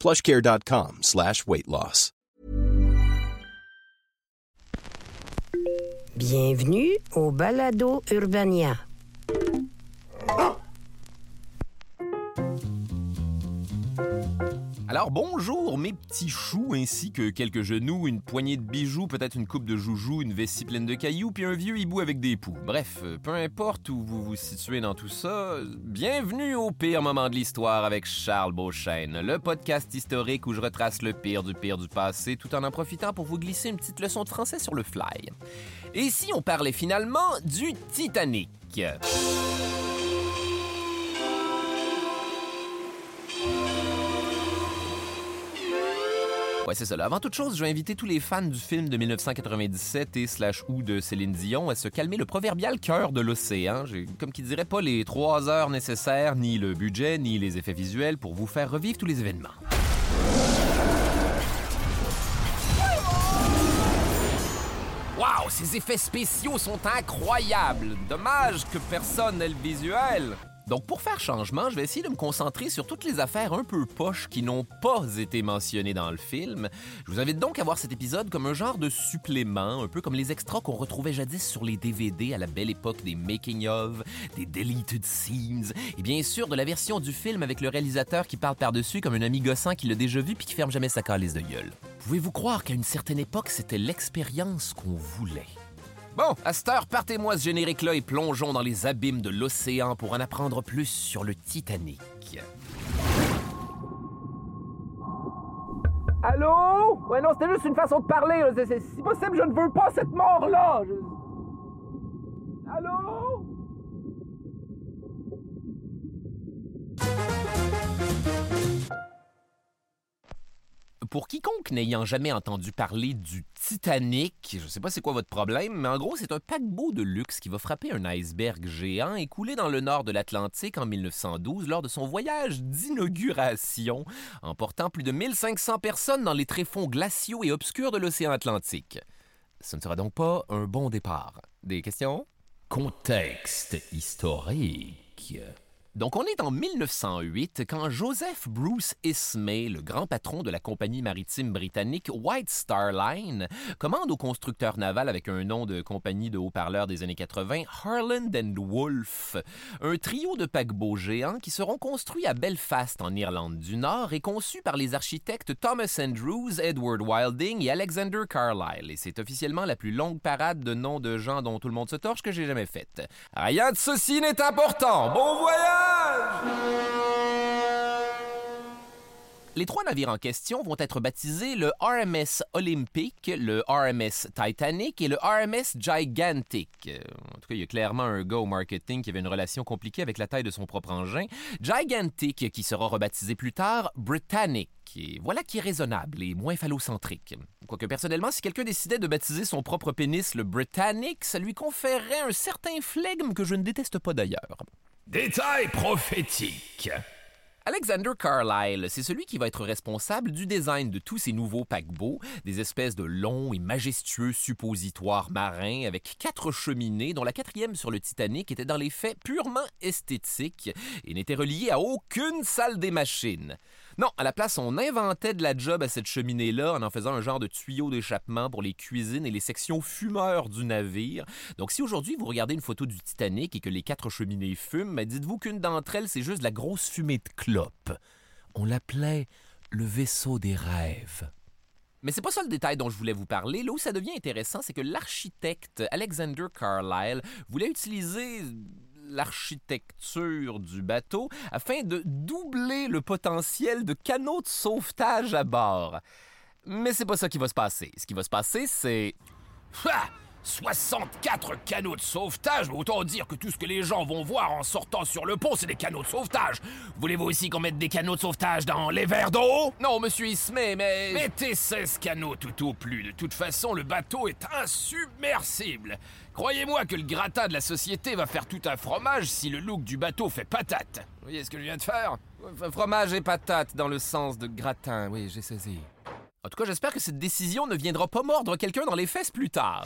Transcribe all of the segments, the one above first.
plushcare.com slash weight loss. Bienvenue au Balado Urbania. Alors bonjour mes petits choux ainsi que quelques genoux, une poignée de bijoux, peut-être une coupe de joujoux, une vessie pleine de cailloux, puis un vieux hibou avec des poux. Bref, peu importe où vous vous situez dans tout ça, bienvenue au pire moment de l'histoire avec Charles Beauchesne, le podcast historique où je retrace le pire du pire du passé tout en en profitant pour vous glisser une petite leçon de français sur le fly. Et si on parlait finalement du Titanic? Ouais, c'est. Là. Avant toute chose, je vais inviter tous les fans du film de 1997 et slash ou de Céline Dion à se calmer le proverbial cœur de l'océan. J'ai, comme qui dirait, pas les trois heures nécessaires, ni le budget, ni les effets visuels pour vous faire revivre tous les événements. Waouh, ces effets spéciaux sont incroyables. Dommage que personne n'ait le visuel. Donc, pour faire changement, je vais essayer de me concentrer sur toutes les affaires un peu poches qui n'ont pas été mentionnées dans le film. Je vous invite donc à voir cet épisode comme un genre de supplément, un peu comme les extras qu'on retrouvait jadis sur les DVD à la belle époque des making-of, des deleted scenes, et bien sûr de la version du film avec le réalisateur qui parle par-dessus comme un ami gossant qui l'a déjà vu puis qui ferme jamais sa calice de gueule. Pouvez-vous croire qu'à une certaine époque, c'était l'expérience qu'on voulait? Bon, à cette heure, partez-moi ce générique-là et plongeons dans les abîmes de l'océan pour en apprendre plus sur le Titanic. Allô? Ouais, non, c'était juste une façon de parler. C'est- Si possible, je ne veux pas cette mort-là. Allô? Pour quiconque n'ayant jamais entendu parler du Titanic, je sais pas c'est quoi votre problème, mais en gros, c'est un paquebot de luxe qui va frapper un iceberg géant et couler dans le nord de l'Atlantique en 1912 lors de son voyage d'inauguration, emportant plus de 1500 personnes dans les tréfonds glaciaux et obscurs de l'océan Atlantique. Ce ne sera donc pas un bon départ. Des questions? Contexte historique. Donc, on est en 1908 quand Joseph Bruce Ismay, le grand patron de la compagnie maritime britannique White Star Line, commande au constructeur naval avec un nom de compagnie de haut-parleurs des années 80, Harland and Wolff, un trio de paquebots géants qui seront construits à Belfast en Irlande du Nord et conçus par les architectes Thomas Andrews, Edward Wilding et Alexander Carlyle. Et c'est officiellement la plus longue parade de noms de gens dont tout le monde se torche que j'ai jamais faite. Rien de ceci n'est important. Bon voyage! Les trois navires en question vont être baptisés le RMS Olympic, le RMS Titanic et le RMS Gigantic. En tout cas, il y a clairement un gars au marketing qui avait une relation compliquée avec la taille de son propre engin. Gigantic, qui sera rebaptisé plus tard Britannic. Et voilà qui est raisonnable et moins phallocentrique. Quoique personnellement, si quelqu'un décidait de baptiser son propre pénis le Britannic, ça lui conférerait un certain flegme que je ne déteste pas d'ailleurs. Détail prophétique. Alexander Carlyle, c'est celui qui va être responsable du design de tous ces nouveaux paquebots, des espèces de longs et majestueux suppositoires marins avec quatre cheminées, dont la quatrième sur le Titanic était dans les faits purement esthétique et n'était reliée à aucune salle des machines. Non, à la place, on inventait de la job à cette cheminée-là en en faisant un genre de tuyau d'échappement pour les cuisines et les sections fumeurs du navire. Donc, si aujourd'hui vous regardez une photo du Titanic et que les quatre cheminées fument, ben, dites-vous qu'une d'entre elles, c'est juste la grosse fumée de clope. On l'appelait le vaisseau des rêves. Mais c'est pas ça le détail dont je voulais vous parler. Là où ça devient intéressant, c'est que l'architecte Alexander Carlyle voulait utiliser l'architecture du bateau afin de doubler le potentiel de canaux de sauvetage à bord. Mais c'est pas ça qui va se passer. Ce qui va se passer, c'est... 64 canaux de sauvetage, autant dire que tout ce que les gens vont voir en sortant sur le pont, c'est des canaux de sauvetage. Voulez-vous aussi qu'on mette des canaux de sauvetage dans les verres d'eau? Non, monsieur Ismay, mais... Mettez 16 canaux tout au plus. De toute façon, le bateau est insubmersible. Croyez-moi que le gratin de la société va faire tout un fromage si le look du bateau fait patate. Vous voyez ce que je viens de faire? Fromage et patate dans le sens de gratin, oui, j'ai saisi. En tout cas, j'espère que cette décision ne viendra pas mordre quelqu'un dans les fesses plus tard.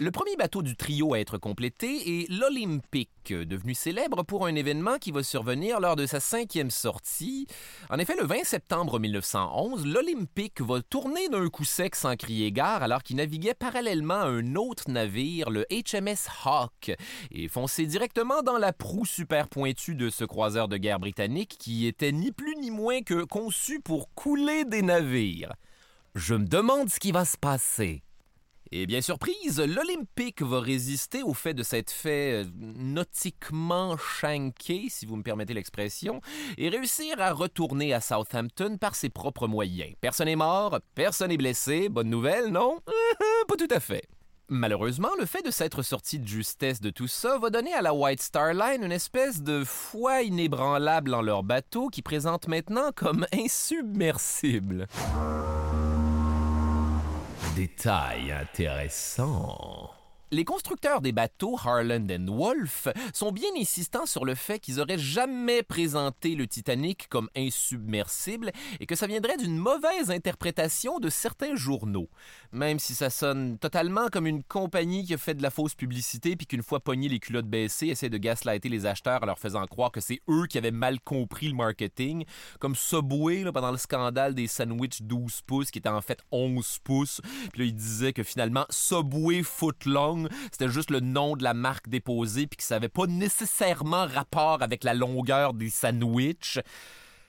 Le premier bateau du trio à être complété est l'Olympic, devenu célèbre pour un événement qui va survenir lors de sa cinquième sortie. En effet, le 20 septembre 1911, l'Olympic va tourner d'un coup sec sans crier gare alors qu'il naviguait parallèlement à un autre navire, le HMS Hawk, et foncer directement dans la proue super pointue de ce croiseur de guerre britannique qui était ni plus ni moins que conçu pour couler des navires. Je me demande ce qui va se passer. Et bien surprise, l'Olympique va résister au fait de s'être fait euh, nautiquement shanké, si vous me permettez l'expression, et réussir à retourner à Southampton par ses propres moyens. Personne n'est mort, personne n'est blessé, bonne nouvelle, non? Pas tout à fait. Malheureusement, le fait de s'être sorti de justesse de tout ça va donner à la White Star Line une espèce de foi inébranlable en leur bateau qui présente maintenant comme insubmersible. Détail intéressant. Les constructeurs des bateaux Harland Wolff sont bien insistants sur le fait qu'ils auraient jamais présenté le Titanic comme insubmersible et que ça viendrait d'une mauvaise interprétation de certains journaux. Même si ça sonne totalement comme une compagnie qui a fait de la fausse publicité puis qu'une fois pogné les culottes baissées essaie de gaslighter les acheteurs en leur faisant croire que c'est eux qui avaient mal compris le marketing, comme Subway pendant le scandale des sandwichs 12 pouces qui étaient en fait 11 pouces. Puis là, ils disaient que finalement Subway Footlong c'était juste le nom de la marque déposée, puis que ça n'avait pas nécessairement rapport avec la longueur des sandwichs.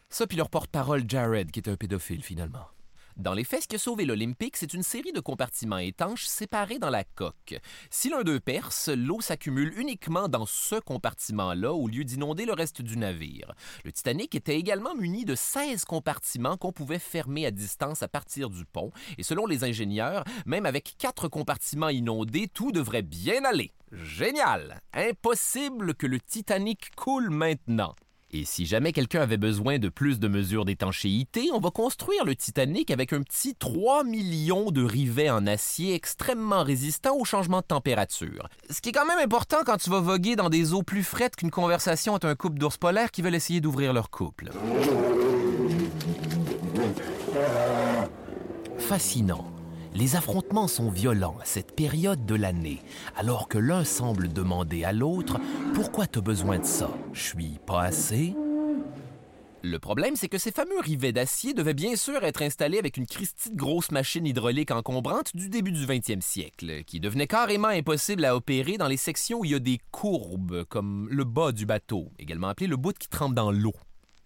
Ça, puis leur porte-parole Jared, qui était un pédophile finalement. Dans les faits, ce qui a sauvé l'Olympique, c'est une série de compartiments étanches séparés dans la coque. Si l'un d'eux perce, l'eau s'accumule uniquement dans ce compartiment-là au lieu d'inonder le reste du navire. Le Titanic était également muni de 16 compartiments qu'on pouvait fermer à distance à partir du pont, et selon les ingénieurs, même avec quatre compartiments inondés, tout devrait bien aller. Génial! Impossible que le Titanic coule maintenant. Et si jamais quelqu'un avait besoin de plus de mesures d'étanchéité, on va construire le Titanic avec un petit 3 millions de rivets en acier extrêmement résistants au changement de température. Ce qui est quand même important quand tu vas voguer dans des eaux plus frettes qu'une conversation entre un couple d'ours polaires qui veulent essayer d'ouvrir leur couple. Fascinant. Les affrontements sont violents à cette période de l'année, alors que l'un semble demander à l'autre Pourquoi t'as besoin de ça? Je suis pas assez. Le problème, c'est que ces fameux rivets d'acier devaient bien sûr être installés avec une Christie grosse machine hydraulique encombrante du début du 20e siècle, qui devenait carrément impossible à opérer dans les sections où il y a des courbes, comme le bas du bateau, également appelé le bout qui trempe dans l'eau.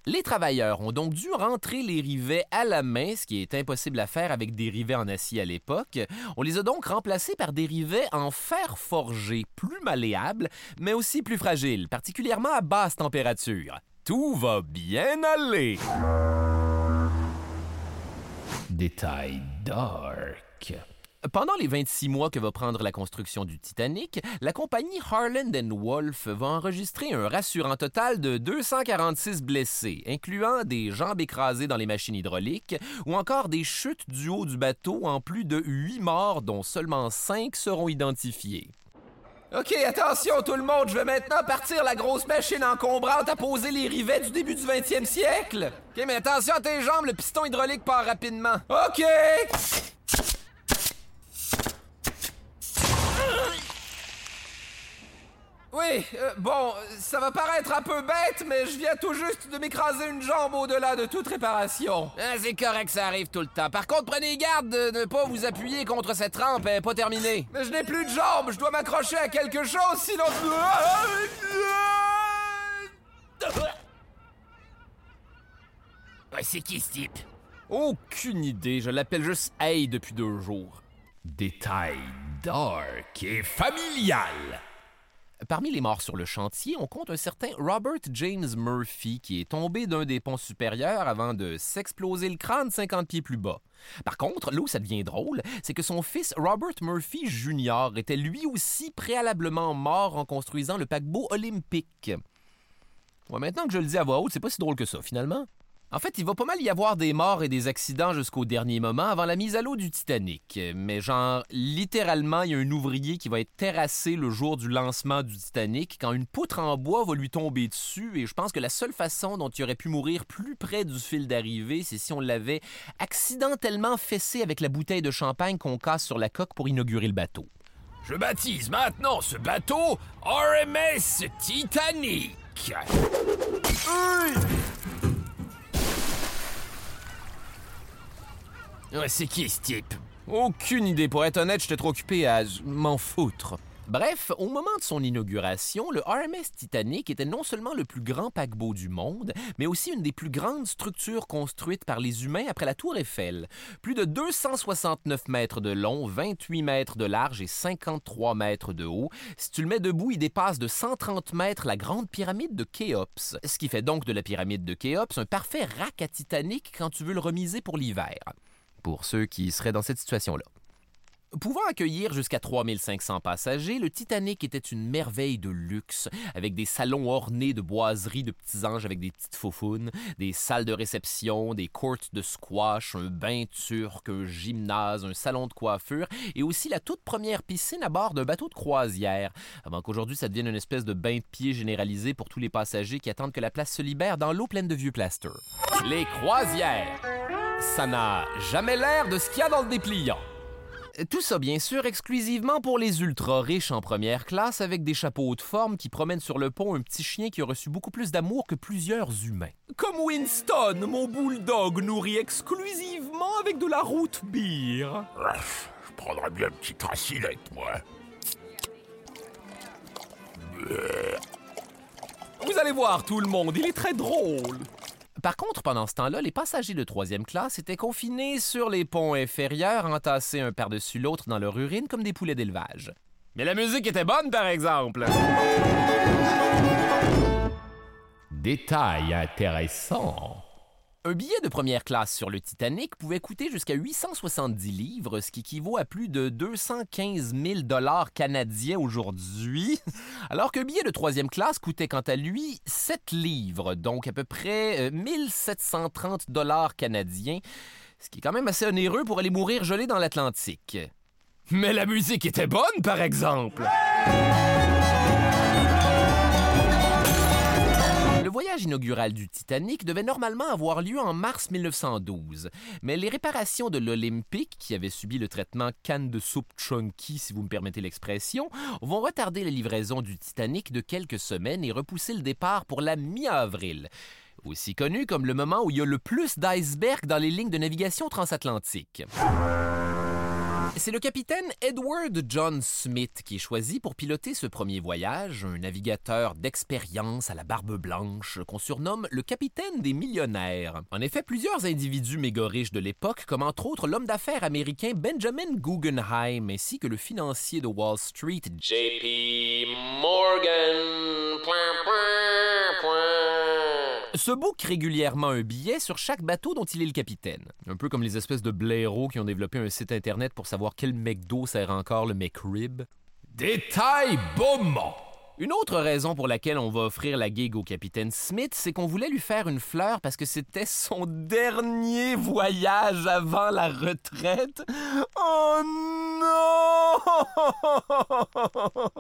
Les travailleurs ont donc dû rentrer les rivets à la main, ce qui est impossible à faire avec des rivets en acier à l'époque. On les a donc remplacés par des rivets en fer forgé, plus malléables, mais aussi plus fragiles, particulièrement à basse température. Tout va bien aller. Détail dark. Pendant les 26 mois que va prendre la construction du Titanic, la compagnie Harland Wolff va enregistrer un rassurant total de 246 blessés, incluant des jambes écrasées dans les machines hydrauliques ou encore des chutes du haut du bateau en plus de 8 morts dont seulement 5 seront identifiés. OK, attention tout le monde, je vais maintenant partir la grosse machine encombrante à poser les rivets du début du 20e siècle. OK, mais attention à tes jambes, le piston hydraulique part rapidement. OK! Oui, euh, bon, ça va paraître un peu bête, mais je viens tout juste de m'écraser une jambe au-delà de toute réparation. Ah, c'est correct, ça arrive tout le temps. Par contre, prenez garde de ne pas vous appuyer contre cette rampe, elle n'est pas terminée. Mais je n'ai plus de jambe, je dois m'accrocher à quelque chose, sinon... Ouais, c'est qui ce type? Aucune idée, je l'appelle juste Hey depuis deux jours. Détail dark et familial. Parmi les morts sur le chantier, on compte un certain Robert James Murphy qui est tombé d'un des ponts supérieurs avant de s'exploser le crâne 50 pieds plus bas. Par contre, là où ça devient drôle, c'est que son fils Robert Murphy Jr. était lui aussi préalablement mort en construisant le paquebot olympique. Ouais, maintenant que je le dis à voix haute, c'est pas si drôle que ça, finalement. En fait, il va pas mal y avoir des morts et des accidents jusqu'au dernier moment avant la mise à l'eau du Titanic. Mais genre, littéralement, il y a un ouvrier qui va être terrassé le jour du lancement du Titanic quand une poutre en bois va lui tomber dessus. Et je pense que la seule façon dont il aurait pu mourir plus près du fil d'arrivée, c'est si on l'avait accidentellement fessé avec la bouteille de champagne qu'on casse sur la coque pour inaugurer le bateau. Je baptise maintenant ce bateau RMS Titanic. C'est qui ce type? Aucune idée. Pour être honnête, j'étais trop occupé à m'en foutre. Bref, au moment de son inauguration, le RMS Titanic était non seulement le plus grand paquebot du monde, mais aussi une des plus grandes structures construites par les humains après la Tour Eiffel. Plus de 269 mètres de long, 28 mètres de large et 53 mètres de haut. Si tu le mets debout, il dépasse de 130 mètres la grande pyramide de Khéops. Ce qui fait donc de la pyramide de Khéops un parfait rack à Titanic quand tu veux le remiser pour l'hiver pour ceux qui seraient dans cette situation-là. Pouvant accueillir jusqu'à 3500 passagers, le Titanic était une merveille de luxe, avec des salons ornés de boiseries de petits anges avec des petites faufounes, des salles de réception, des courts de squash, un bain turc, un gymnase, un salon de coiffure, et aussi la toute première piscine à bord d'un bateau de croisière, avant qu'aujourd'hui ça devienne une espèce de bain de pied généralisé pour tous les passagers qui attendent que la place se libère dans l'eau pleine de vieux plaster. Les croisières! Ça n'a jamais l'air de ce qu'il y a dans le dépliant. Tout ça, bien sûr, exclusivement pour les ultra riches en première classe avec des chapeaux de forme qui promènent sur le pont un petit chien qui a reçu beaucoup plus d'amour que plusieurs humains. Comme Winston, mon bulldog nourri exclusivement avec de la route beer. Je prendrais bien une petite racilette, moi. Vous allez voir tout le monde, il est très drôle. Par contre, pendant ce temps-là, les passagers de troisième classe étaient confinés sur les ponts inférieurs, entassés un par-dessus l'autre dans leur urine comme des poulets d'élevage. Mais la musique était bonne, par exemple. Détail intéressant. Un billet de première classe sur le Titanic pouvait coûter jusqu'à 870 livres, ce qui équivaut à plus de 215 000 dollars canadiens aujourd'hui, alors qu'un billet de troisième classe coûtait quant à lui 7 livres, donc à peu près 1730 euh, dollars canadiens, ce qui est quand même assez onéreux pour aller mourir gelé dans l'Atlantique. Mais la musique était bonne, par exemple! Le voyage inaugural du Titanic devait normalement avoir lieu en mars 1912, mais les réparations de l'Olympique, qui avait subi le traitement canne de soupe chunky, si vous me permettez l'expression, vont retarder la livraison du Titanic de quelques semaines et repousser le départ pour la mi-avril aussi connu comme le moment où il y a le plus d'icebergs dans les lignes de navigation transatlantique. C'est le capitaine Edward John Smith qui est choisi pour piloter ce premier voyage, un navigateur d'expérience à la barbe blanche qu'on surnomme le capitaine des millionnaires. En effet, plusieurs individus méga riches de l'époque, comme entre autres l'homme d'affaires américain Benjamin Guggenheim ainsi que le financier de Wall Street JP Morgan se book régulièrement un billet sur chaque bateau dont il est le capitaine. Un peu comme les espèces de blaireaux qui ont développé un site internet pour savoir quel McDo sert encore le McRib. Détail moment! Une autre raison pour laquelle on va offrir la gig au capitaine Smith, c'est qu'on voulait lui faire une fleur parce que c'était son dernier voyage avant la retraite. Oh non!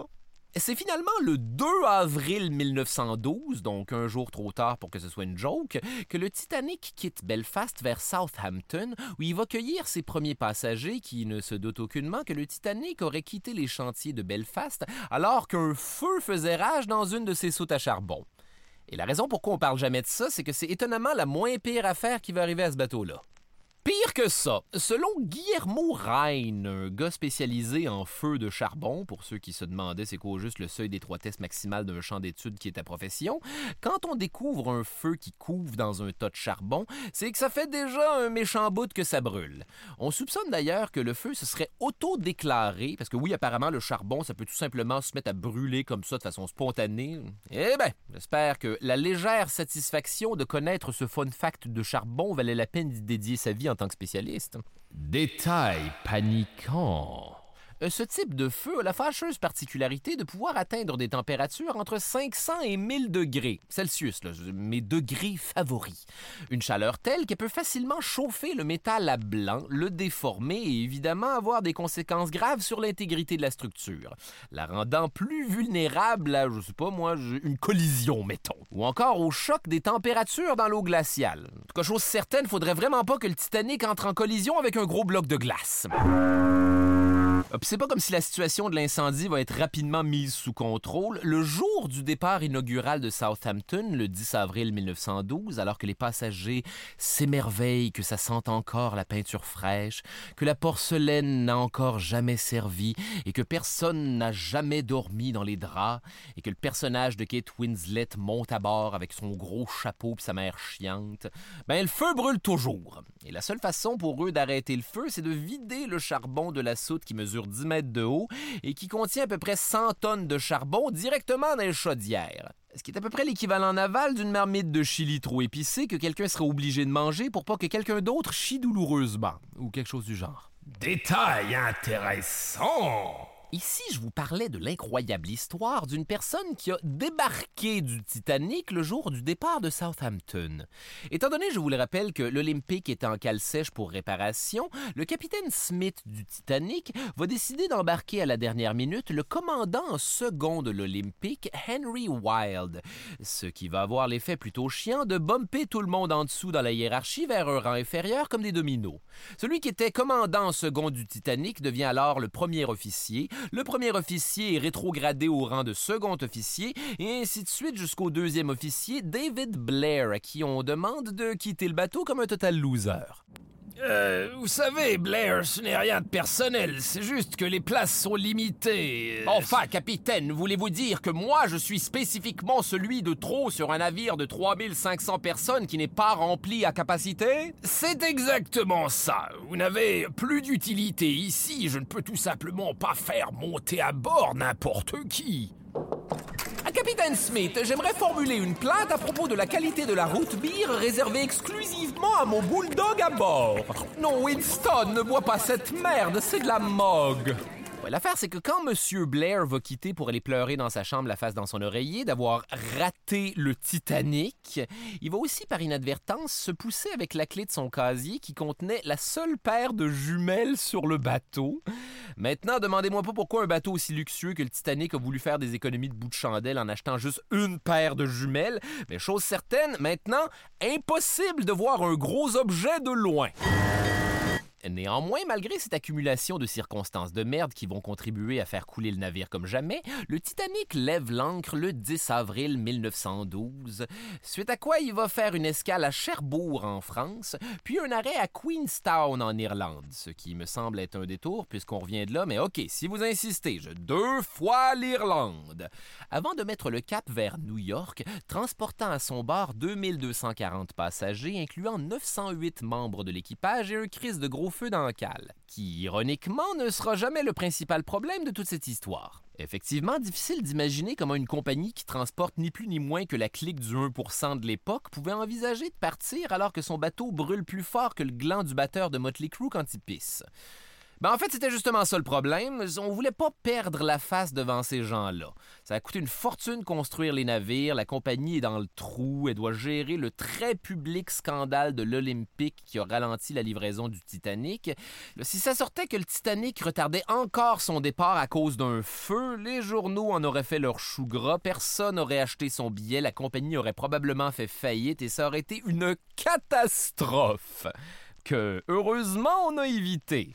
C'est finalement le 2 avril 1912, donc un jour trop tard pour que ce soit une joke, que le Titanic quitte Belfast vers Southampton, où il va cueillir ses premiers passagers qui ne se doutent aucunement que le Titanic aurait quitté les chantiers de Belfast alors qu'un feu faisait rage dans une de ses soutes à charbon. Et la raison pourquoi on parle jamais de ça, c'est que c'est étonnamment la moins pire affaire qui va arriver à ce bateau-là. Pire que ça. Selon Guillermo Rein, un gars spécialisé en feu de charbon, pour ceux qui se demandaient c'est quoi juste le seuil d'étroitesse maximale d'un champ d'études qui est ta profession, quand on découvre un feu qui couvre dans un tas de charbon, c'est que ça fait déjà un méchant bout que ça brûle. On soupçonne d'ailleurs que le feu se serait auto-déclaré, parce que oui, apparemment, le charbon, ça peut tout simplement se mettre à brûler comme ça de façon spontanée. Eh ben, j'espère que la légère satisfaction de connaître ce fun fact de charbon valait la peine d'y dédier sa vie en tant que spécialiste. Détail paniquant. Euh, Ce type de feu a la fâcheuse particularité de pouvoir atteindre des températures entre 500 et 1000 degrés Celsius, mes degrés favoris. Une chaleur telle qu'elle peut facilement chauffer le métal à blanc, le déformer et évidemment avoir des conséquences graves sur l'intégrité de la structure, la rendant plus vulnérable à, je sais pas moi, une collision, mettons, ou encore au choc des températures dans l'eau glaciale. En tout cas, chose certaine, faudrait vraiment pas que le Titanic entre en collision avec un gros bloc de glace. C'est pas comme si la situation de l'incendie va être rapidement mise sous contrôle. Le jour du départ inaugural de Southampton, le 10 avril 1912, alors que les passagers s'émerveillent que ça sente encore la peinture fraîche, que la porcelaine n'a encore jamais servi et que personne n'a jamais dormi dans les draps et que le personnage de Kate Winslet monte à bord avec son gros chapeau puis sa mère chiante, ben le feu brûle toujours. Et la seule façon pour eux d'arrêter le feu, c'est de vider le charbon de la soute qui mesure 10 mètres de haut et qui contient à peu près 100 tonnes de charbon directement dans les chaudières. Ce qui est à peu près l'équivalent naval d'une marmite de chili trop épicée que quelqu'un serait obligé de manger pour pas que quelqu'un d'autre chie douloureusement, ou quelque chose du genre. Détail intéressant. Ici, je vous parlais de l'incroyable histoire d'une personne qui a débarqué du Titanic le jour du départ de Southampton. Étant donné, je vous le rappelle, que l'Olympique est en cale sèche pour réparation, le capitaine Smith du Titanic va décider d'embarquer à la dernière minute le commandant second de l'Olympique, Henry Wilde, ce qui va avoir l'effet plutôt chiant de bumper tout le monde en dessous dans la hiérarchie vers un rang inférieur comme des dominos. Celui qui était commandant second du Titanic devient alors le premier officier, le premier officier est rétrogradé au rang de second officier, et ainsi de suite jusqu'au deuxième officier, David Blair, à qui on demande de quitter le bateau comme un total loser. Euh, vous savez, Blair, ce n'est rien de personnel, c'est juste que les places sont limitées. Enfin, capitaine, voulez-vous dire que moi, je suis spécifiquement celui de trop sur un navire de 3500 personnes qui n'est pas rempli à capacité? C'est exactement ça. Vous n'avez plus d'utilité ici. Je ne peux tout simplement pas faire monter à bord n'importe qui. Capitaine Smith, j'aimerais formuler une plainte à propos de la qualité de la route beer réservée exclusivement à mon bulldog à bord. Non, Winston, ne bois pas cette merde, c'est de la mogue. L'affaire, c'est que quand M. Blair va quitter pour aller pleurer dans sa chambre la face dans son oreiller d'avoir raté le Titanic, il va aussi par inadvertance se pousser avec la clé de son casier qui contenait la seule paire de jumelles sur le bateau. Maintenant, demandez-moi pas pourquoi un bateau aussi luxueux que le Titanic a voulu faire des économies de bout de chandelle en achetant juste une paire de jumelles, mais chose certaine, maintenant, impossible de voir un gros objet de loin. Néanmoins, malgré cette accumulation de circonstances de merde qui vont contribuer à faire couler le navire comme jamais, le Titanic lève l'ancre le 10 avril 1912, suite à quoi il va faire une escale à Cherbourg en France, puis un arrêt à Queenstown en Irlande, ce qui me semble être un détour puisqu'on revient de là, mais ok, si vous insistez, je deux fois l'Irlande. Avant de mettre le cap vers New York, transportant à son bord 2240 passagers, incluant 908 membres de l'équipage et un crise de gros feu dans le cale, qui, ironiquement, ne sera jamais le principal problème de toute cette histoire. Effectivement, difficile d'imaginer comment une compagnie qui transporte ni plus ni moins que la clique du 1% de l'époque pouvait envisager de partir alors que son bateau brûle plus fort que le gland du batteur de Motley Crue quand il pisse. Ben en fait, c'était justement ça le problème. On voulait pas perdre la face devant ces gens-là. Ça a coûté une fortune construire les navires, la compagnie est dans le trou, elle doit gérer le très public scandale de l'Olympique qui a ralenti la livraison du Titanic. Si ça sortait que le Titanic retardait encore son départ à cause d'un feu, les journaux en auraient fait leur chou gras, personne n'aurait acheté son billet, la compagnie aurait probablement fait faillite et ça aurait été une catastrophe que, heureusement, on a évité.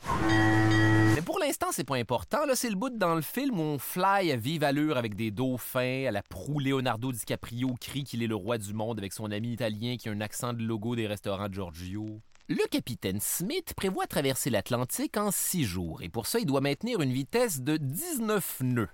Mais pour l'instant, c'est pas important. Là, c'est le bout dans le film où on fly à vive allure avec des dauphins, à la proue Leonardo DiCaprio crie qu'il est le roi du monde avec son ami italien qui a un accent de logo des restaurants Giorgio. Le capitaine Smith prévoit traverser l'Atlantique en six jours et pour ça, il doit maintenir une vitesse de 19 nœuds.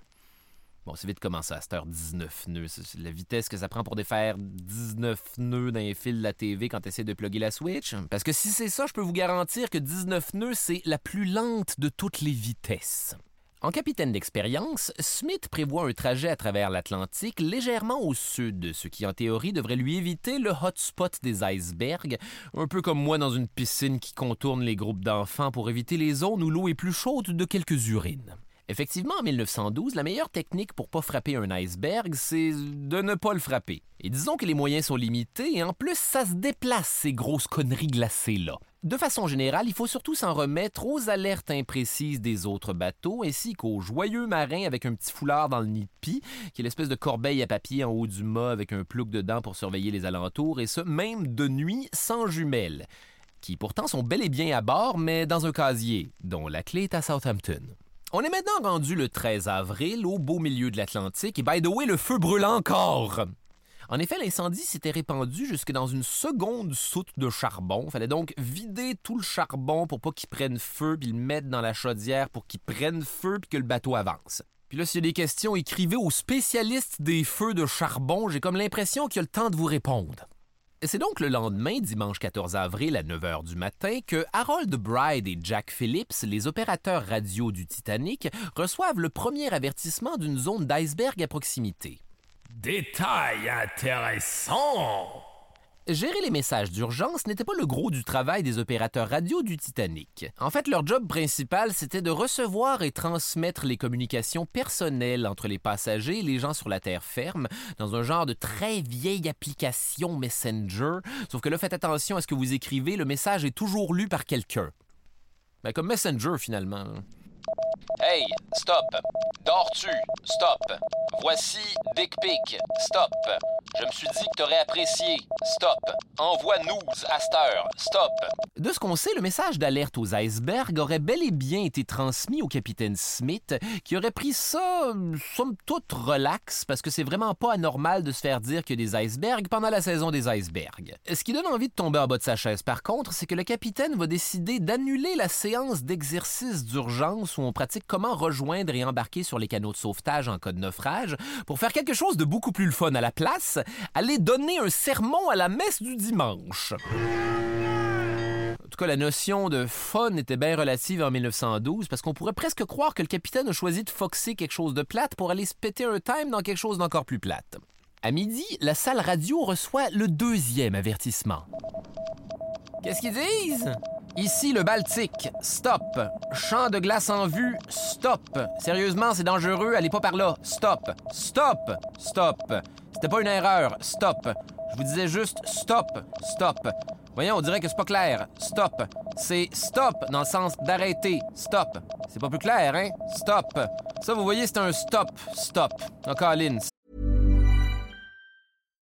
Bon, c'est vite commencé à cette heure 19 nœuds. C'est la vitesse que ça prend pour défaire 19 nœuds les fils de la TV quand tu essaies de plugger la Switch. Parce que si c'est ça, je peux vous garantir que 19 nœuds, c'est la plus lente de toutes les vitesses. En capitaine d'expérience, Smith prévoit un trajet à travers l'Atlantique légèrement au sud, ce qui en théorie devrait lui éviter le hotspot des icebergs, un peu comme moi dans une piscine qui contourne les groupes d'enfants pour éviter les zones où l'eau est plus chaude de quelques urines. Effectivement, en 1912, la meilleure technique pour pas frapper un iceberg, c'est de ne pas le frapper. Et disons que les moyens sont limités et en plus, ça se déplace, ces grosses conneries glacées-là. De façon générale, il faut surtout s'en remettre aux alertes imprécises des autres bateaux ainsi qu'aux joyeux marins avec un petit foulard dans le nid de pie, qui est l'espèce de corbeille à papier en haut du mât avec un plouc dedans pour surveiller les alentours, et ce, même de nuit sans jumelles, qui pourtant sont bel et bien à bord, mais dans un casier, dont la clé est à Southampton. On est maintenant rendu le 13 avril, au beau milieu de l'Atlantique, et by the way, le feu brûle encore. En effet, l'incendie s'était répandu jusque dans une seconde soute de charbon. Il fallait donc vider tout le charbon pour pas qu'il prenne feu, puis le mettre dans la chaudière pour qu'il prenne feu, puis que le bateau avance. Puis là, s'il y a des questions, écrivez aux spécialistes des feux de charbon. J'ai comme l'impression qu'il y a le temps de vous répondre. C'est donc le lendemain, dimanche 14 avril à 9 h du matin, que Harold Bride et Jack Phillips, les opérateurs radio du Titanic, reçoivent le premier avertissement d'une zone d'iceberg à proximité. Détail intéressant Gérer les messages d'urgence n'était pas le gros du travail des opérateurs radio du Titanic. En fait, leur job principal, c'était de recevoir et transmettre les communications personnelles entre les passagers et les gens sur la terre ferme dans un genre de très vieille application Messenger. Sauf que là, faites attention à ce que vous écrivez, le message est toujours lu par quelqu'un. Ben, comme Messenger, finalement. Hey, stop. Dors-tu? Stop. Voici Dick Pic. Stop. Je me suis dit que t'aurais apprécié. Stop. Envoie news à cette heure. Stop. De ce qu'on sait, le message d'alerte aux icebergs aurait bel et bien été transmis au capitaine Smith, qui aurait pris ça, somme toute, relax, parce que c'est vraiment pas anormal de se faire dire qu'il y a des icebergs pendant la saison des icebergs. Ce qui donne envie de tomber en bas de sa chaise, par contre, c'est que le capitaine va décider d'annuler la séance d'exercice d'urgence où on comment rejoindre et embarquer sur les canaux de sauvetage en cas de naufrage, pour faire quelque chose de beaucoup plus fun à la place, aller donner un sermon à la messe du dimanche. En tout cas, la notion de fun était bien relative en 1912 parce qu'on pourrait presque croire que le capitaine a choisi de foxer quelque chose de plate pour aller se péter un time dans quelque chose d'encore plus plate. À midi, la salle radio reçoit le deuxième avertissement. Qu'est-ce qu'ils disent? Ici le Baltique, stop. Champ de glace en vue, stop. Sérieusement, c'est dangereux, allez pas par là, stop. Stop, stop. C'était pas une erreur, stop. Je vous disais juste stop, stop. Voyons, on dirait que c'est pas clair. Stop. C'est stop dans le sens d'arrêter. Stop. C'est pas plus clair, hein? Stop. Ça, vous voyez, c'est un stop, stop. Encore, Lynn.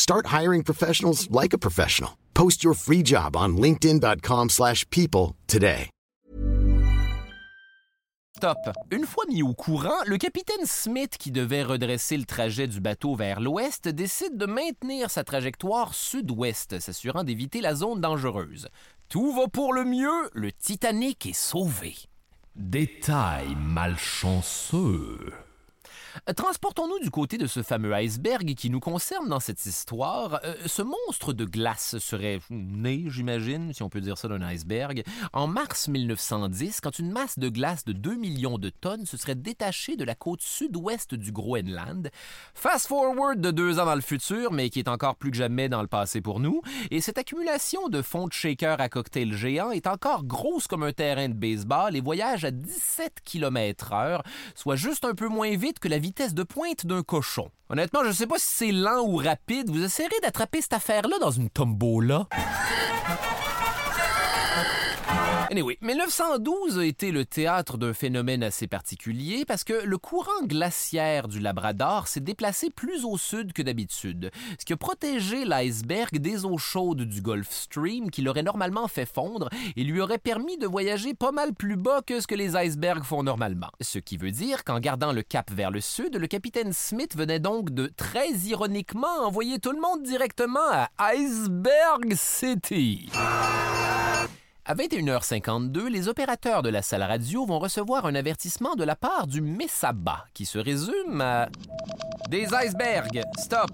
Start hiring professionals like a professional. Post your free job on linkedin.com/people slash people today. Stop. Une fois mis au courant, le capitaine Smith, qui devait redresser le trajet du bateau vers l'ouest, décide de maintenir sa trajectoire sud-ouest, s'assurant d'éviter la zone dangereuse. Tout va pour le mieux, le Titanic est sauvé. Détail malchanceux. Euh, Transportons-nous du côté de ce fameux iceberg qui nous concerne dans cette histoire. Euh, ce monstre de glace serait né, j'imagine, si on peut dire ça d'un iceberg, en mars 1910, quand une masse de glace de 2 millions de tonnes se serait détachée de la côte sud-ouest du Groenland. Fast forward de deux ans dans le futur, mais qui est encore plus que jamais dans le passé pour nous, et cette accumulation de fonds de shaker à cocktail géant est encore grosse comme un terrain de baseball et voyage à 17 km heure, soit juste un peu moins vite que la vitesse de pointe d'un cochon. Honnêtement, je sais pas si c'est lent ou rapide, vous essayerez d'attraper cette affaire-là dans une tombola? Anyway, 1912 a été le théâtre d'un phénomène assez particulier parce que le courant glaciaire du Labrador s'est déplacé plus au sud que d'habitude, ce qui a protégé l'iceberg des eaux chaudes du Gulf Stream qui l'aurait normalement fait fondre et lui aurait permis de voyager pas mal plus bas que ce que les icebergs font normalement. Ce qui veut dire qu'en gardant le cap vers le sud, le capitaine Smith venait donc de très ironiquement envoyer tout le monde directement à Iceberg City. À 21h52, les opérateurs de la salle radio vont recevoir un avertissement de la part du Messaba qui se résume à des icebergs, stop.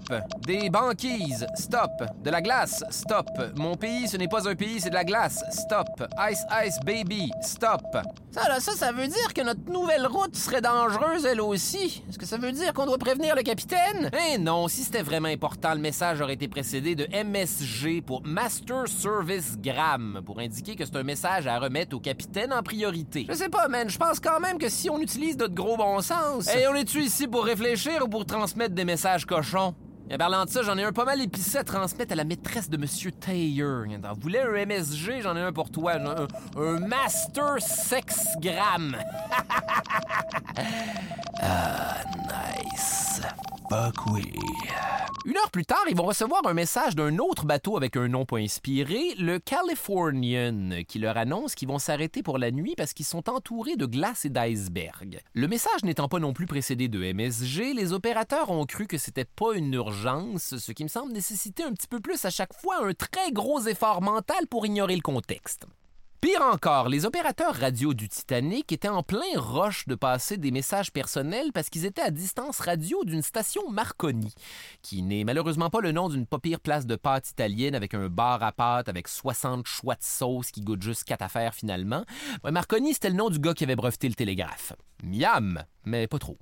Des banquises, stop. De la glace, stop. Mon pays, ce n'est pas un pays, c'est de la glace, stop. Ice, ice, baby, stop. Ça, là, ça, ça veut dire que notre nouvelle route serait dangereuse, elle aussi. Est-ce que ça veut dire qu'on doit prévenir le capitaine? Eh non, si c'était vraiment important, le message aurait été précédé de MSG pour Master Service Gram, pour indiquer que c'est un message à remettre au capitaine en priorité. Je sais pas, man, je pense quand même que si on utilise notre gros bon sens... Et on est-tu ici pour réfléchir ou pour transmettre des messages cochons? Et parlant de ça, j'en ai un pas mal épicé à transmettre à la maîtresse de Monsieur Taylor. T'en voulais un MSG, j'en ai un pour toi. Un, un Master Sexgram. ah, nice. Oui. Une heure plus tard, ils vont recevoir un message d'un autre bateau avec un nom pas inspiré, le Californian, qui leur annonce qu'ils vont s'arrêter pour la nuit parce qu'ils sont entourés de glace et d'iceberg. Le message n'étant pas non plus précédé de MSG, les opérateurs ont cru que c'était pas une urgence, ce qui me semble nécessiter un petit peu plus à chaque fois un très gros effort mental pour ignorer le contexte. Pire encore, les opérateurs radio du Titanic étaient en plein rush de passer des messages personnels parce qu'ils étaient à distance radio d'une station Marconi, qui n'est malheureusement pas le nom d'une pas pire place de pâtes italienne avec un bar à pâtes avec 60 choix de sauce qui goûte juste quatre affaires finalement. Marconi, c'était le nom du gars qui avait breveté le télégraphe. Miam, mais pas trop.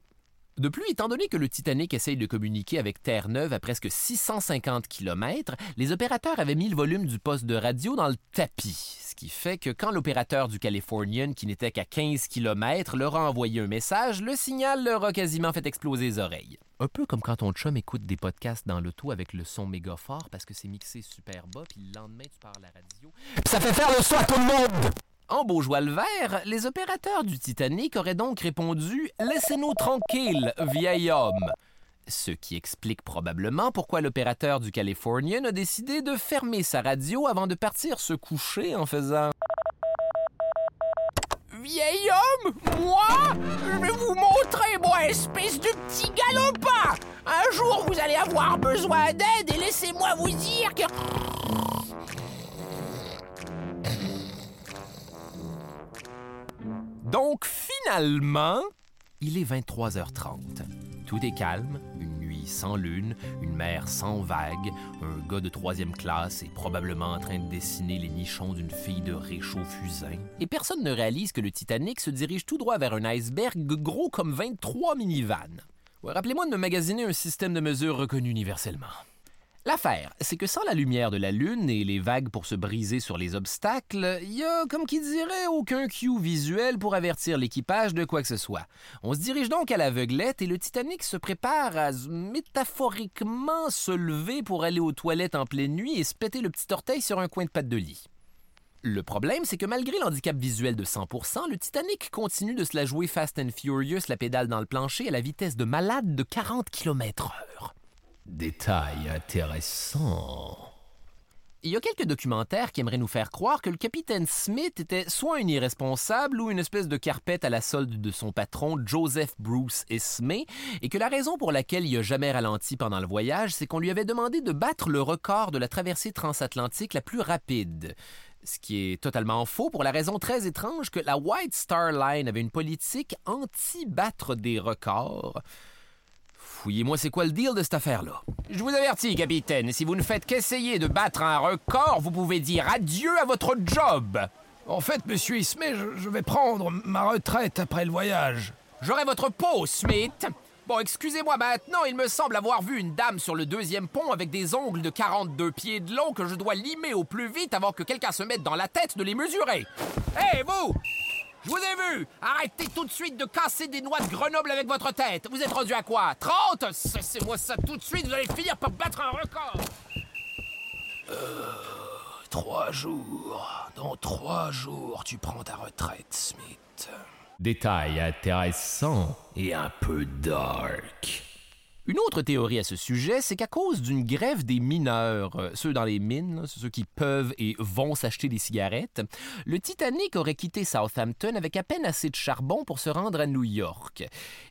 De plus, étant donné que le Titanic essaye de communiquer avec Terre-Neuve à presque 650 km, les opérateurs avaient mis le volume du poste de radio dans le tapis, ce qui fait que quand l'opérateur du Californian, qui n'était qu'à 15 km, leur a envoyé un message, le signal leur a quasiment fait exploser les oreilles. Un peu comme quand ton chum écoute des podcasts dans l'auto avec le son méga fort parce que c'est mixé super bas, puis le lendemain tu parles à la radio. Ça fait faire le son à tout le monde! En Beaujois le vert, les opérateurs du Titanic auraient donc répondu Laissez-nous tranquilles, vieil homme. Ce qui explique probablement pourquoi l'opérateur du Californian a décidé de fermer sa radio avant de partir se coucher en faisant Vieil homme, moi, je vais vous montrer, moi, espèce de petit galopin. Un jour, vous allez avoir besoin d'aide et laissez-moi vous dire que. Donc finalement, il est 23h30. Tout est calme, une nuit sans lune, une mer sans vagues, un gars de troisième classe est probablement en train de dessiner les nichons d'une fille de réchaud fusain. Et personne ne réalise que le Titanic se dirige tout droit vers un iceberg gros comme 23 minivans. Rappelez-moi de me magasiner un système de mesure reconnu universellement. L'affaire, c'est que sans la lumière de la Lune et les vagues pour se briser sur les obstacles, il y a, comme qui dirait, aucun cue visuel pour avertir l'équipage de quoi que ce soit. On se dirige donc à l'aveuglette et le Titanic se prépare à métaphoriquement se lever pour aller aux toilettes en pleine nuit et se péter le petit orteil sur un coin de patte de lit. Le problème, c'est que malgré l'handicap visuel de 100%, le Titanic continue de se la jouer Fast and Furious, la pédale dans le plancher, à la vitesse de malade de 40 km/h. Détail intéressant. Il y a quelques documentaires qui aimeraient nous faire croire que le capitaine Smith était soit un irresponsable ou une espèce de carpette à la solde de son patron Joseph Bruce Ismay, et que la raison pour laquelle il a jamais ralenti pendant le voyage, c'est qu'on lui avait demandé de battre le record de la traversée transatlantique la plus rapide. Ce qui est totalement faux pour la raison très étrange que la White Star Line avait une politique anti-battre des records. Fouillez-moi c'est quoi le deal de cette affaire-là? Je vous avertis, capitaine, si vous ne faites qu'essayer de battre un record, vous pouvez dire adieu à votre job. En fait, monsieur Ismay, je, je vais prendre ma retraite après le voyage. J'aurai votre peau, Smith. Bon, excusez-moi maintenant, il me semble avoir vu une dame sur le deuxième pont avec des ongles de 42 pieds de long que je dois limer au plus vite avant que quelqu'un se mette dans la tête de les mesurer. Hé, vous Je vous ai vu Arrêtez tout de suite de casser des noix de Grenoble avec votre tête. Vous êtes rendu à quoi? 30 Cessez-moi ça tout de suite, vous allez finir par battre un record. Euh, trois jours. Dans trois jours, tu prends ta retraite, Smith. Détail intéressant et un peu dark. Une autre théorie à ce sujet, c'est qu'à cause d'une grève des mineurs, euh, ceux dans les mines, ceux qui peuvent et vont s'acheter des cigarettes, le Titanic aurait quitté Southampton avec à peine assez de charbon pour se rendre à New York.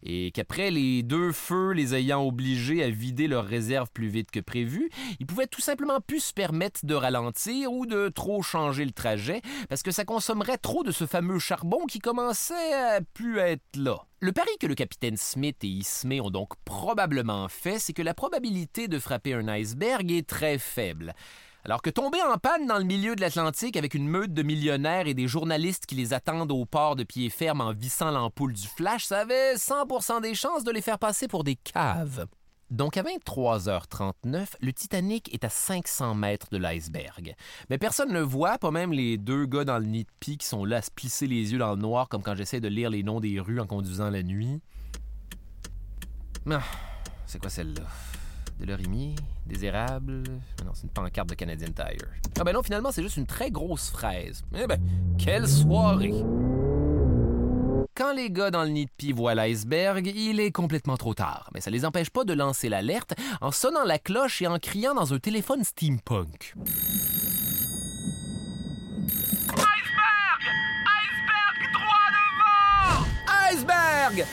Et qu'après les deux feux les ayant obligés à vider leurs réserves plus vite que prévu, ils pouvaient tout simplement plus se permettre de ralentir ou de trop changer le trajet parce que ça consommerait trop de ce fameux charbon qui commençait à plus être là. Le pari que le capitaine Smith et Ismay ont donc probablement fait, c'est que la probabilité de frapper un iceberg est très faible. Alors que tomber en panne dans le milieu de l'Atlantique avec une meute de millionnaires et des journalistes qui les attendent au port de pied ferme en vissant l'ampoule du flash, ça avait 100% des chances de les faire passer pour des caves. Donc à 23h39, le Titanic est à 500 mètres de l'iceberg. Mais personne ne le voit, pas même les deux gars dans le nid de pie qui sont là à se plisser les yeux dans le noir comme quand j'essaie de lire les noms des rues en conduisant la nuit. Ah, c'est quoi celle-là? De l'orimier? Des érables? Non, c'est une pancarte de Canadian Tire. Ah ben non, finalement, c'est juste une très grosse fraise. Eh ben, quelle soirée! Quand les gars dans le nid de pie voient l'iceberg, il est complètement trop tard. Mais ça les empêche pas de lancer l'alerte en sonnant la cloche et en criant dans un téléphone steampunk. Iceberg!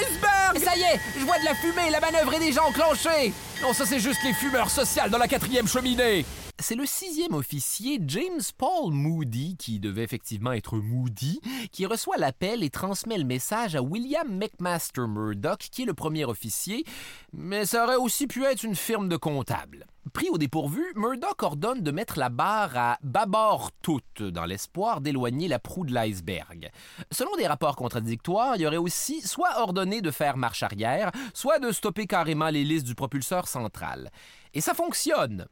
Iceberg! Ça y est, je vois de la fumée, la manœuvre est déjà enclenchée! Non, ça c'est juste les fumeurs sociales dans la quatrième cheminée! C'est le sixième officier James Paul Moody, qui devait effectivement être Moody, qui reçoit l'appel et transmet le message à William McMaster Murdoch, qui est le premier officier, mais ça aurait aussi pu être une firme de comptables. Pris au dépourvu, Murdoch ordonne de mettre la barre à bâbord toute, dans l'espoir d'éloigner la proue de l'iceberg. Selon des rapports contradictoires, il y aurait aussi soit ordonné de faire marche arrière, soit de stopper carrément l'hélice du propulseur central. Et ça fonctionne.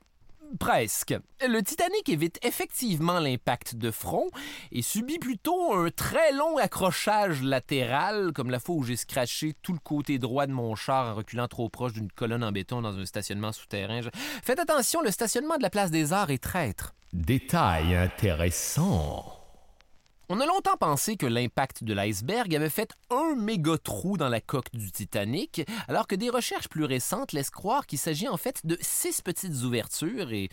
Presque. Le Titanic évite effectivement l'impact de front et subit plutôt un très long accrochage latéral, comme la fois où j'ai scratché tout le côté droit de mon char en reculant trop proche d'une colonne en béton dans un stationnement souterrain. Faites attention, le stationnement de la place des Arts est traître. Détail intéressant. On a longtemps pensé que l'impact de l'iceberg avait fait un méga trou dans la coque du Titanic, alors que des recherches plus récentes laissent croire qu'il s'agit en fait de six petites ouvertures et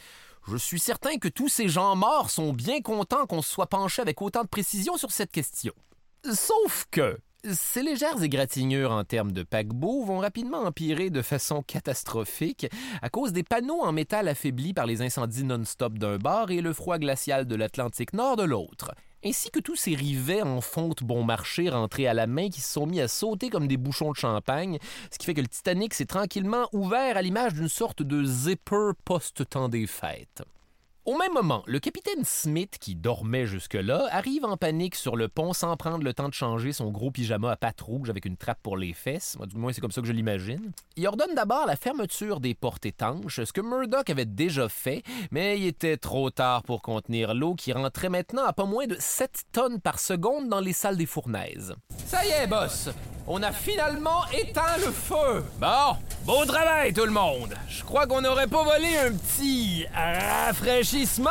je suis certain que tous ces gens morts sont bien contents qu'on se soit penché avec autant de précision sur cette question. Sauf que ces légères égratignures en termes de paquebot vont rapidement empirer de façon catastrophique à cause des panneaux en métal affaiblis par les incendies non-stop d'un bord et le froid glacial de l'Atlantique Nord de l'autre ainsi que tous ces rivets en fonte bon marché rentrés à la main qui se sont mis à sauter comme des bouchons de champagne, ce qui fait que le Titanic s'est tranquillement ouvert à l'image d'une sorte de zipper post-temps des fêtes. Au même moment, le capitaine Smith, qui dormait jusque-là, arrive en panique sur le pont sans prendre le temps de changer son gros pyjama à pattes rouges avec une trappe pour les fesses. Du moins, c'est comme ça que je l'imagine. Il ordonne d'abord la fermeture des portes étanches, ce que Murdoch avait déjà fait, mais il était trop tard pour contenir l'eau qui rentrait maintenant à pas moins de 7 tonnes par seconde dans les salles des fournaises. Ça y est, boss! On a finalement éteint le feu! Bon, beau travail tout le monde! Je crois qu'on n'aurait pas volé un petit rafraîchissement!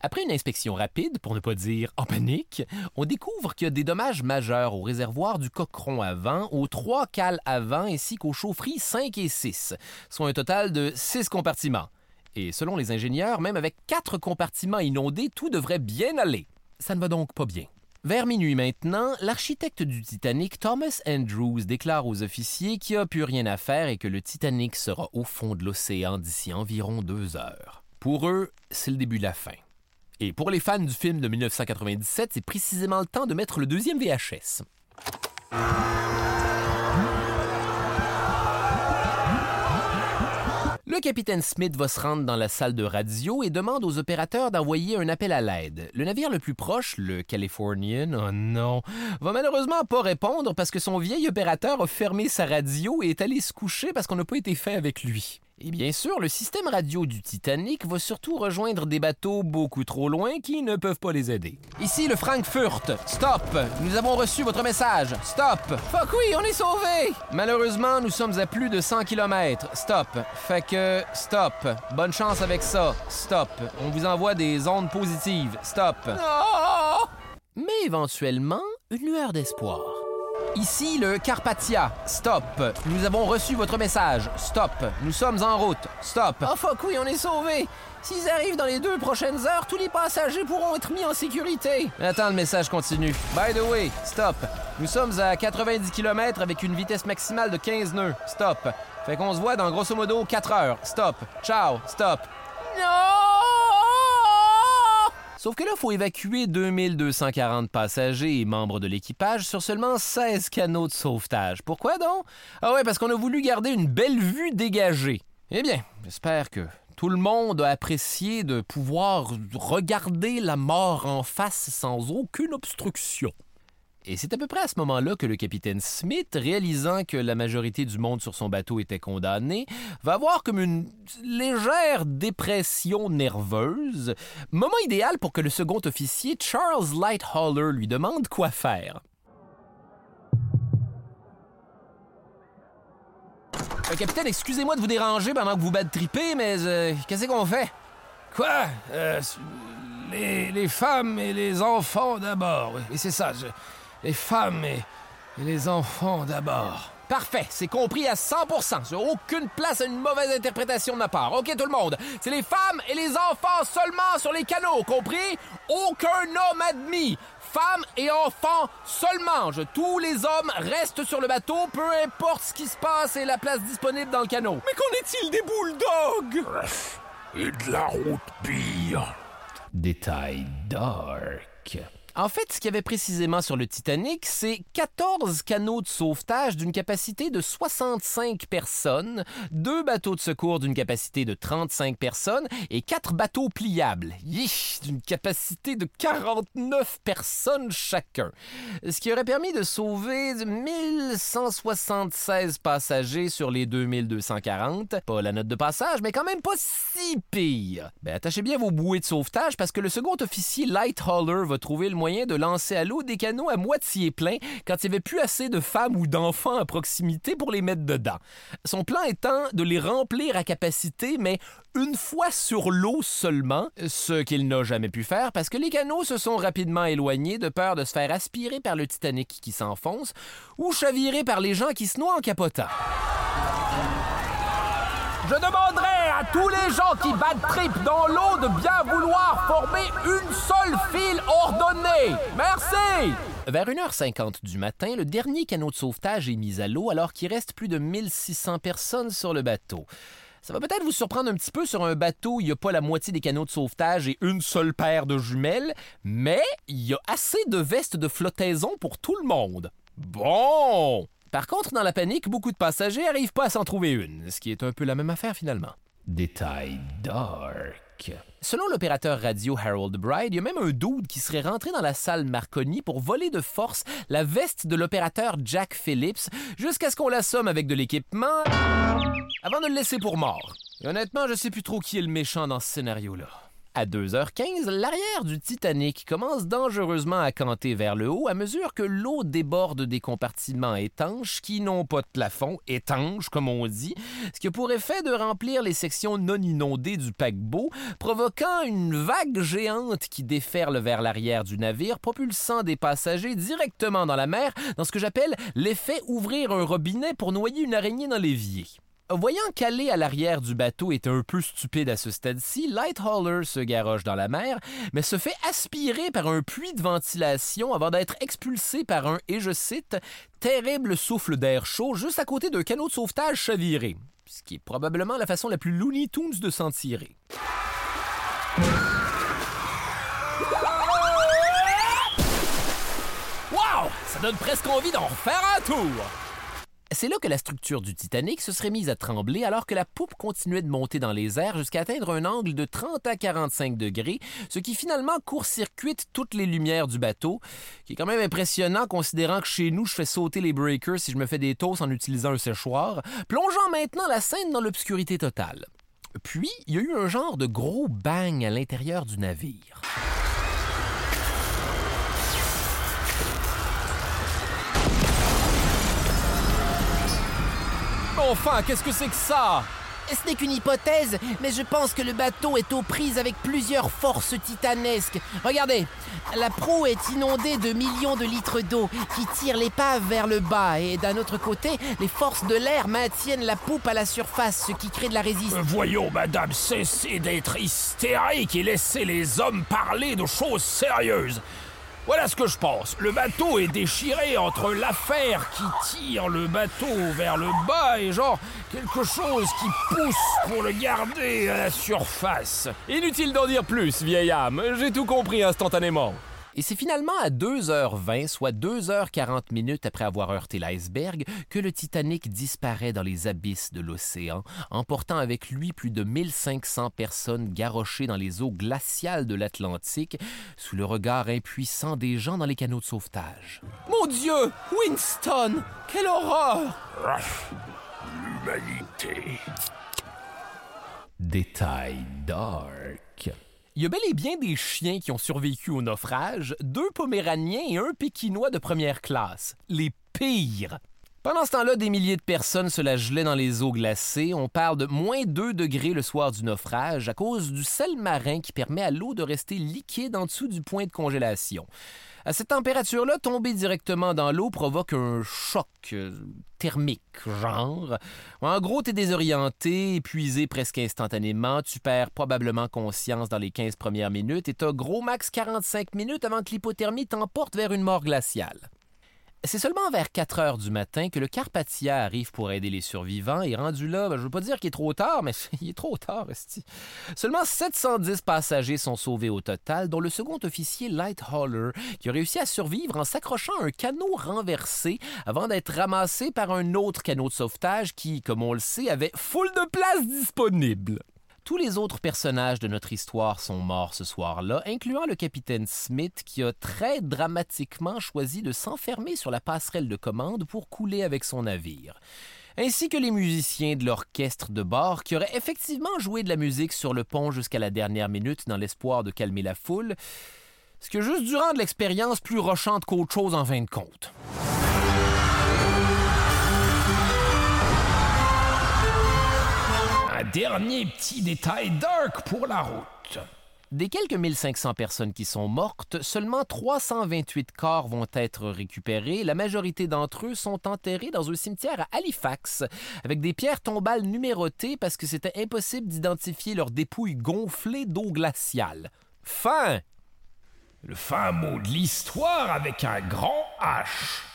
Après une inspection rapide, pour ne pas dire en panique, on découvre qu'il y a des dommages majeurs au réservoir du coqueron avant, aux trois cales avant ainsi qu'aux chaufferies 5 et 6, soit un total de 6 compartiments. Et selon les ingénieurs, même avec quatre compartiments inondés, tout devrait bien aller. Ça ne va donc pas bien. Vers minuit maintenant, l'architecte du Titanic, Thomas Andrews, déclare aux officiers qu'il n'y a plus rien à faire et que le Titanic sera au fond de l'océan d'ici environ deux heures. Pour eux, c'est le début de la fin. Et pour les fans du film de 1997, c'est précisément le temps de mettre le deuxième VHS. Le capitaine Smith va se rendre dans la salle de radio et demande aux opérateurs d'envoyer un appel à l'aide. Le navire le plus proche, le Californian, oh non, va malheureusement pas répondre parce que son vieil opérateur a fermé sa radio et est allé se coucher parce qu'on n'a pas été fait avec lui. Et bien sûr, le système radio du Titanic va surtout rejoindre des bateaux beaucoup trop loin qui ne peuvent pas les aider. Ici le Frankfurt. Stop! Nous avons reçu votre message. Stop! Fuck oui, on est sauvés! Malheureusement, nous sommes à plus de 100 km. Stop. Fait que, stop. Bonne chance avec ça. Stop. On vous envoie des ondes positives. Stop. Mais éventuellement, une lueur d'espoir. Ici le Carpathia. Stop. Nous avons reçu votre message. Stop. Nous sommes en route. Stop. Oh fuck oui, on est sauvés. S'ils arrivent dans les deux prochaines heures, tous les passagers pourront être mis en sécurité. Attends, le message continue. By the way, stop. Nous sommes à 90 km avec une vitesse maximale de 15 nœuds. Stop. Fait qu'on se voit dans grosso modo 4 heures. Stop. Ciao. Stop. Sauf que là, il faut évacuer 2240 passagers et membres de l'équipage sur seulement 16 canaux de sauvetage. Pourquoi donc? Ah ouais, parce qu'on a voulu garder une belle vue dégagée. Eh bien, j'espère que tout le monde a apprécié de pouvoir regarder la mort en face sans aucune obstruction. Et c'est à peu près à ce moment-là que le capitaine Smith, réalisant que la majorité du monde sur son bateau était condamné, va avoir comme une légère dépression nerveuse, moment idéal pour que le second officier, Charles Lighthauler, lui demande quoi faire. Euh, capitaine, excusez-moi de vous déranger pendant que vous battez triper, mais euh, qu'est-ce qu'on fait? Quoi? Euh, les, les, femmes et les enfants d'abord. Oui, c'est ça. Je, les femmes et, les enfants d'abord. Parfait, c'est compris à 100%. Sur aucune place à une mauvaise interprétation de ma part. OK, tout le monde? C'est les femmes et les enfants seulement sur les canaux, compris? Aucun homme admis. Femmes et enfants seulement. Je, tous les hommes restent sur le bateau, peu importe ce qui se passe et la place disponible dans le canot. Mais qu'en est-il des bulldogs? Et de la route pire. Détail dark. En fait, ce qu'il y avait précisément sur le Titanic, c'est 14 canaux de sauvetage d'une capacité de 65 personnes, deux bateaux de secours d'une capacité de 35 personnes et quatre bateaux pliables, d'une capacité de 49 personnes chacun. Ce qui aurait permis de sauver 1176 passagers sur les 2240. Pas la note de passage, mais quand même pas si pire. Ben, attachez bien vos bouées de sauvetage parce que le second officier Lighthauler va trouver le moyen de lancer à l'eau des canaux à moitié pleins quand il n'y avait plus assez de femmes ou d'enfants à proximité pour les mettre dedans. Son plan étant de les remplir à capacité, mais une fois sur l'eau seulement, ce qu'il n'a jamais pu faire parce que les canaux se sont rapidement éloignés de peur de se faire aspirer par le Titanic qui s'enfonce ou chavirer par les gens qui se noient en capotant. Je demanderai tous les gens qui battent trip dans l'eau de bien vouloir former une seule file ordonnée. Merci! Vers 1h50 du matin, le dernier canot de sauvetage est mis à l'eau alors qu'il reste plus de 1600 personnes sur le bateau. Ça va peut-être vous surprendre un petit peu sur un bateau où il n'y a pas la moitié des canaux de sauvetage et une seule paire de jumelles, mais il y a assez de vestes de flottaison pour tout le monde. Bon! Par contre, dans la panique, beaucoup de passagers n'arrivent pas à s'en trouver une, ce qui est un peu la même affaire finalement. Détail dark. Selon l'opérateur radio Harold Bride, il y a même un dude qui serait rentré dans la salle Marconi pour voler de force la veste de l'opérateur Jack Phillips jusqu'à ce qu'on l'assomme avec de l'équipement avant de le laisser pour mort. Honnêtement, je sais plus trop qui est le méchant dans ce scénario-là. À 2h15, l'arrière du Titanic commence dangereusement à canter vers le haut à mesure que l'eau déborde des compartiments étanches qui n'ont pas de plafond, étanches comme on dit, ce qui a pour effet de remplir les sections non inondées du paquebot, provoquant une vague géante qui déferle vers l'arrière du navire, propulsant des passagers directement dans la mer dans ce que j'appelle l'effet ouvrir un robinet pour noyer une araignée dans l'évier. Voyant qu'aller à l'arrière du bateau était un peu stupide à ce stade-ci, Lighthauler se garoche dans la mer, mais se fait aspirer par un puits de ventilation avant d'être expulsé par un, et je cite, terrible souffle d'air chaud juste à côté d'un canot de sauvetage chaviré, ce qui est probablement la façon la plus Looney Tunes de s'en tirer. Wow! Ça donne presque envie d'en refaire un tour! C'est là que la structure du Titanic se serait mise à trembler alors que la poupe continuait de monter dans les airs jusqu'à atteindre un angle de 30 à 45 degrés, ce qui finalement court-circuite toutes les lumières du bateau, qui est quand même impressionnant considérant que chez nous je fais sauter les breakers si je me fais des toasts en utilisant un séchoir, plongeant maintenant la scène dans l'obscurité totale. Puis, il y a eu un genre de gros bang à l'intérieur du navire. Enfin, qu'est-ce que c'est que ça? Ce n'est qu'une hypothèse, mais je pense que le bateau est aux prises avec plusieurs forces titanesques. Regardez, la proue est inondée de millions de litres d'eau qui tirent l'épave vers le bas, et d'un autre côté, les forces de l'air maintiennent la poupe à la surface, ce qui crée de la résistance. Voyons, madame, cessez d'être hystérique et laissez les hommes parler de choses sérieuses. Voilà ce que je pense. Le bateau est déchiré entre l'affaire qui tire le bateau vers le bas et genre quelque chose qui pousse pour le garder à la surface. Inutile d'en dire plus, vieille âme. J'ai tout compris instantanément. Et c'est finalement à 2h20, soit 2h40 minutes après avoir heurté l'iceberg, que le Titanic disparaît dans les abysses de l'océan, emportant avec lui plus de 1500 personnes garochées dans les eaux glaciales de l'Atlantique, sous le regard impuissant des gens dans les canaux de sauvetage. Mon Dieu! Winston! Quelle horreur! L'humanité. Détail dark. Il y a bel et bien des chiens qui ont survécu au naufrage, deux poméraniens et un pékinois de première classe. Les pires. Pendant ce temps-là, des milliers de personnes se la gelaient dans les eaux glacées. On parle de moins 2 degrés le soir du naufrage à cause du sel marin qui permet à l'eau de rester liquide en dessous du point de congélation. À cette température-là, tomber directement dans l'eau provoque un choc euh, thermique, genre. En gros, t'es désorienté, épuisé presque instantanément, tu perds probablement conscience dans les 15 premières minutes et t'as gros max 45 minutes avant que l'hypothermie t'emporte vers une mort glaciale. C'est seulement vers 4 heures du matin que le Carpathia arrive pour aider les survivants et rendu là, ben, je veux pas dire qu'il est trop tard, mais il est trop tard, esti. Seulement 710 passagers sont sauvés au total, dont le second officier Lighthauler, qui a réussi à survivre en s'accrochant à un canot renversé avant d'être ramassé par un autre canot de sauvetage qui, comme on le sait, avait full de place disponible. Tous les autres personnages de notre histoire sont morts ce soir-là, incluant le capitaine Smith qui a très dramatiquement choisi de s'enfermer sur la passerelle de commande pour couler avec son navire ainsi que les musiciens de l'orchestre de bord qui auraient effectivement joué de la musique sur le pont jusqu'à la dernière minute dans l'espoir de calmer la foule, ce qui a juste dû rendre l'expérience plus rochante qu'autre chose en fin de compte. Dernier petit détail dark pour la route. Des quelques 1500 personnes qui sont mortes, seulement 328 corps vont être récupérés. La majorité d'entre eux sont enterrés dans un cimetière à Halifax, avec des pierres tombales numérotées parce que c'était impossible d'identifier leurs dépouilles gonflées d'eau glaciale. Fin! Le fin mot de l'histoire avec un grand H.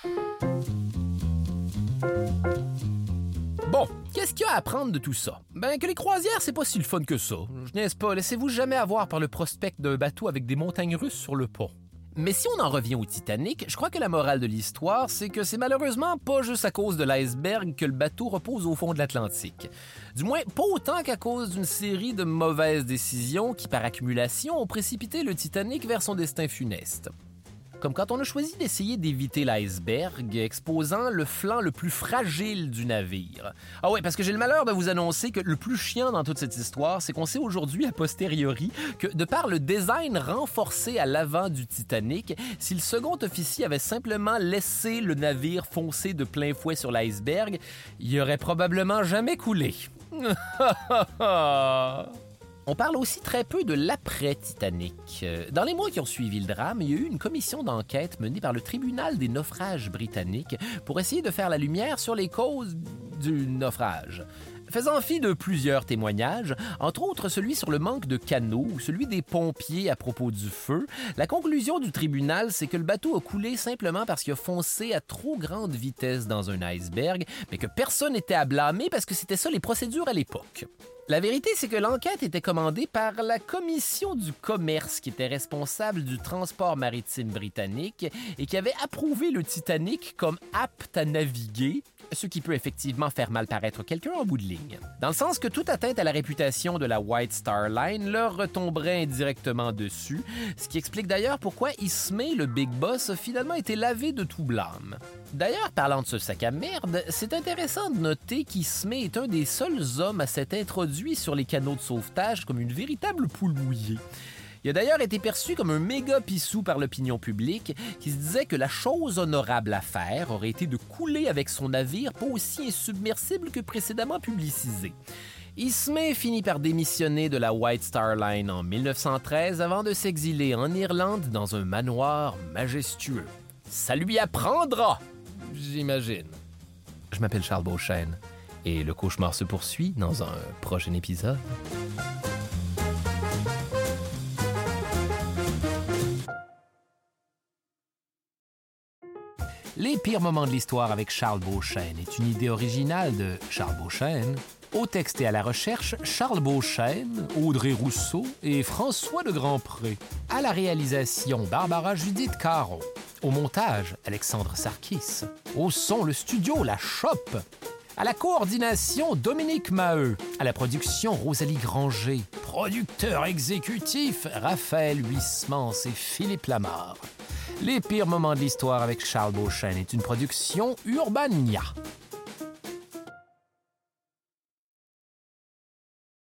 Bon, qu'est-ce qu'il y a à apprendre de tout ça? Ben, que les croisières, c'est pas si le fun que ça. Je n'est pas, laissez-vous jamais avoir par le prospect d'un bateau avec des montagnes russes sur le pont. Mais si on en revient au Titanic, je crois que la morale de l'histoire, c'est que c'est malheureusement pas juste à cause de l'iceberg que le bateau repose au fond de l'Atlantique. Du moins, pas autant qu'à cause d'une série de mauvaises décisions qui, par accumulation, ont précipité le Titanic vers son destin funeste comme quand on a choisi d'essayer d'éviter l'iceberg, exposant le flanc le plus fragile du navire. Ah ouais, parce que j'ai le malheur de vous annoncer que le plus chiant dans toute cette histoire, c'est qu'on sait aujourd'hui a posteriori que de par le design renforcé à l'avant du Titanic, si le second officier avait simplement laissé le navire foncer de plein fouet sur l'iceberg, il aurait probablement jamais coulé. On parle aussi très peu de l'après-Titanic. Euh, dans les mois qui ont suivi le drame, il y a eu une commission d'enquête menée par le tribunal des naufrages britanniques pour essayer de faire la lumière sur les causes du naufrage. Faisant fi de plusieurs témoignages, entre autres celui sur le manque de canaux ou celui des pompiers à propos du feu, la conclusion du tribunal, c'est que le bateau a coulé simplement parce qu'il a foncé à trop grande vitesse dans un iceberg, mais que personne n'était à blâmer parce que c'était ça les procédures à l'époque. La vérité, c'est que l'enquête était commandée par la Commission du commerce qui était responsable du transport maritime britannique et qui avait approuvé le Titanic comme apte à naviguer, ce qui peut effectivement faire mal paraître quelqu'un en bout de ligne. Dans le sens que toute atteinte à la réputation de la White Star Line leur retomberait indirectement dessus, ce qui explique d'ailleurs pourquoi Ismay, le Big Boss, a finalement été lavé de tout blâme. D'ailleurs, parlant de ce sac à merde, c'est intéressant de noter qu'Ismay est un des seuls hommes à s'être introduit sur les canaux de sauvetage comme une véritable poule mouillée. Il a d'ailleurs été perçu comme un méga pissou par l'opinion publique qui se disait que la chose honorable à faire aurait été de couler avec son navire pas aussi insubmersible que précédemment publicisé. Ismay finit par démissionner de la White Star Line en 1913 avant de s'exiler en Irlande dans un manoir majestueux. Ça lui apprendra, j'imagine. Je m'appelle Charles Beauchesne et le cauchemar se poursuit dans un prochain épisode. Les pires moments de l'histoire avec Charles Beauchesne est une idée originale de Charles Beauchesne. Au texte et à la recherche, Charles Beauchesne, Audrey Rousseau et François de Grandpré. À la réalisation, Barbara Judith Caron. Au montage, Alexandre Sarkis. Au son, le studio La Chope. À la coordination, Dominique Maheu. À la production, Rosalie Granger. Producteur exécutif, Raphaël Huismans et Philippe Lamarre. Les pires moments de l'histoire avec Charles Beauchesne est une production Urbania.